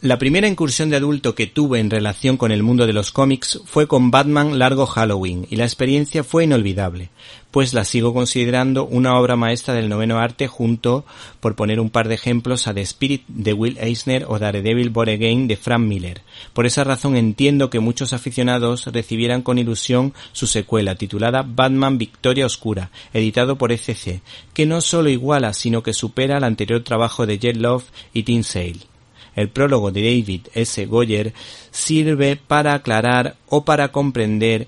La primera incursión de adulto que tuve en relación con el mundo de los cómics fue con Batman Largo Halloween y la experiencia fue inolvidable, pues la sigo considerando una obra maestra del noveno arte junto, por poner un par de ejemplos, a The Spirit de Will Eisner o Daredevil Born Again de Frank Miller. Por esa razón entiendo que muchos aficionados recibieran con ilusión su secuela titulada Batman Victoria Oscura, editado por ECC, que no solo iguala sino que supera el anterior trabajo de Jet Love y Tim Sale. El prólogo de David S. Goyer sirve para aclarar o para comprender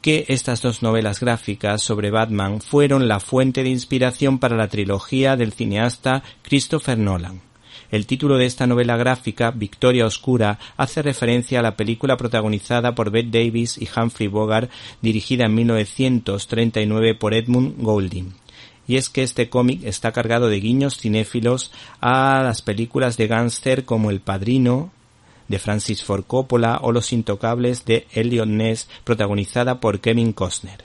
que estas dos novelas gráficas sobre Batman fueron la fuente de inspiración para la trilogía del cineasta Christopher Nolan. El título de esta novela gráfica, Victoria Oscura, hace referencia a la película protagonizada por Bette Davis y Humphrey Bogart, dirigida en 1939 por Edmund Goulding y es que este cómic está cargado de guiños cinéfilos a las películas de gángster como El Padrino, de Francis Ford Coppola o Los Intocables de Elliot Ness protagonizada por Kevin Costner.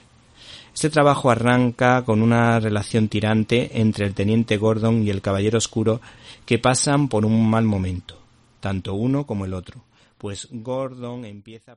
Este trabajo arranca con una relación tirante entre el teniente Gordon y el caballero oscuro que pasan por un mal momento, tanto uno como el otro, pues Gordon empieza a